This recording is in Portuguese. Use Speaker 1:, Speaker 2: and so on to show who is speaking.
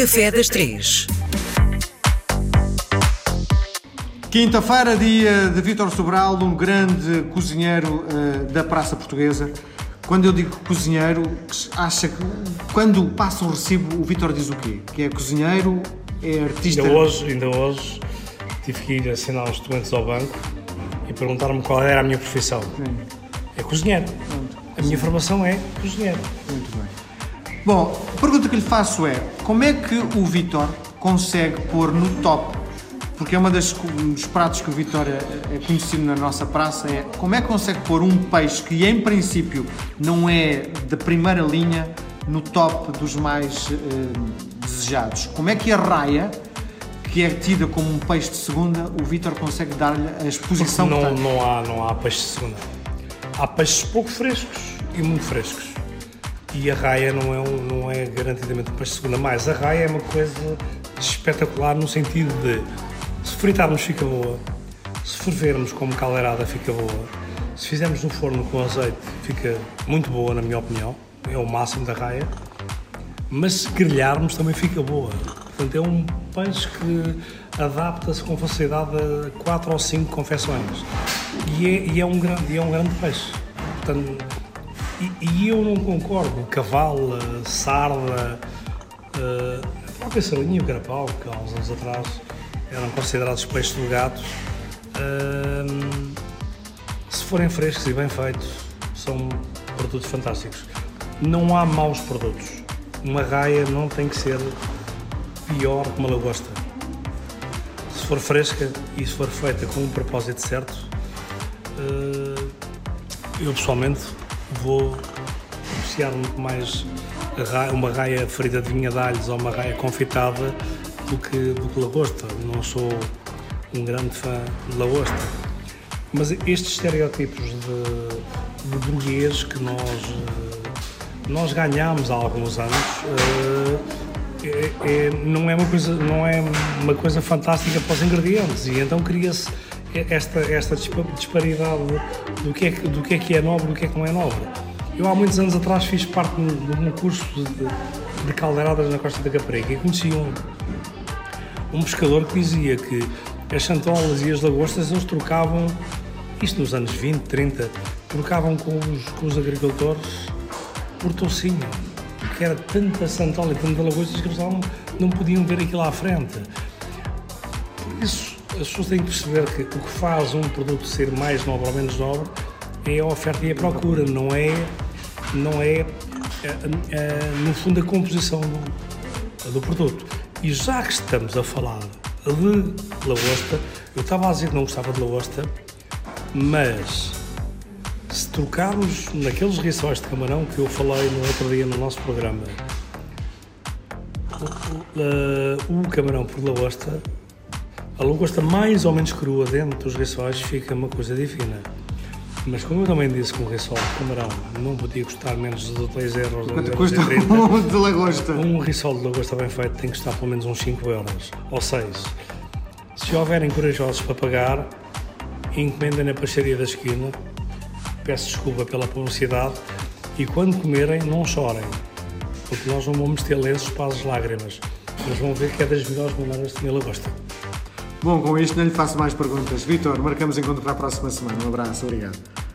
Speaker 1: Café das Três.
Speaker 2: Quinta-feira, dia de Vítor Sobral, um grande cozinheiro uh, da Praça Portuguesa. Quando eu digo cozinheiro, acha que quando passa um recibo, o Vítor diz o quê? Que é cozinheiro, é artista?
Speaker 3: Ainda hoje, ainda hoje tive que ir assinar os documentos ao banco e perguntar-me qual era a minha profissão. Sim. É cozinheiro. Pronto. A minha formação é cozinheiro.
Speaker 2: Muito. Bom, a pergunta que lhe faço é: como é que o Vítor consegue pôr no top? Porque é uma das, um dos pratos que o Vítor é, é conhecido na nossa praça é como é que consegue pôr um peixe que em princípio não é da primeira linha no top dos mais uh, desejados. Como é que a raia, que é tida como um peixe de segunda, o Vítor consegue dar-lhe a exposição
Speaker 3: não,
Speaker 2: que tem?
Speaker 3: Não há, não há peixe de segunda. Há peixes pouco frescos e muito frescos e a raia não é, um, não é garantidamente um peixe de segunda mais. A raia é uma coisa espetacular no sentido de se fritarmos fica boa, se fervermos como caldeirada fica boa, se fizermos no forno com azeite fica muito boa na minha opinião, é o máximo da raia, mas se grelharmos também fica boa. Portanto é um peixe que adapta-se com facilidade a 4 ou 5 confecções e é, e é, um, grande, é um grande peixe. Portanto, e, e, eu não concordo. Cavalo, sarda, uh, a própria sardinha e o carapau, que há uns anos atrás eram considerados peixes do gato, uh, se forem frescos e bem feitos, são produtos fantásticos. Não há maus produtos. Uma raia não tem que ser pior que uma lagosta. Se for fresca e se for feita com um propósito certo, uh, eu pessoalmente vou apreciar muito mais uma raia ferida de vinha de alhos ou uma raia confitada do que, do que lagosta. Não sou um grande fã de lagosta. Mas estes estereótipos de, de burguês que nós, nós ganhámos há alguns anos é, é, não, é uma coisa, não é uma coisa fantástica para os ingredientes e então cria-se esta, esta disparidade do que, é, do que é que é nobre e do que é que não é nobre. Eu há muitos anos atrás fiz parte de um curso de, de caldeiradas na Costa da Caparica e conheci um, um pescador que dizia que as santolas e as lagostas eles trocavam, isto nos anos 20, 30, trocavam com os, com os agricultores por tocinho, porque era tanta santola e tanta lagosta que eles não, não podiam ver aquilo à frente. Por isso, as pessoas têm que perceber que o que faz um produto ser mais nobre ou menos nobre é a oferta e a procura, não é, não é, é, é no fundo, a composição do, do, produto. E já que estamos a falar de lagosta, eu estava a dizer que não gostava de lagosta, mas se trocarmos naqueles rissóis de camarão que eu falei no outro dia no nosso programa, o, o, o camarão por lagosta a lagosta mais ou menos crua dentro dos rissóis fica uma coisa divina. Mas como eu também disse que um rissol de camarão não podia custar menos de 2 euros,
Speaker 2: Quanto custa um de lagosta?
Speaker 3: Um rissol de lagosta bem feito tem que custar pelo menos uns 5 euros, ou 6. Se houverem corajosos para pagar, encomendem na pastelaria da esquina, peço desculpa pela publicidade, e quando comerem não chorem, porque nós não vamos ter lenços para as lágrimas, mas vão ver que é das melhores maneiras de comer lagosta.
Speaker 2: Bom, com isto não lhe faço mais perguntas. Vitor, marcamos encontro para a próxima semana. Um abraço, obrigado.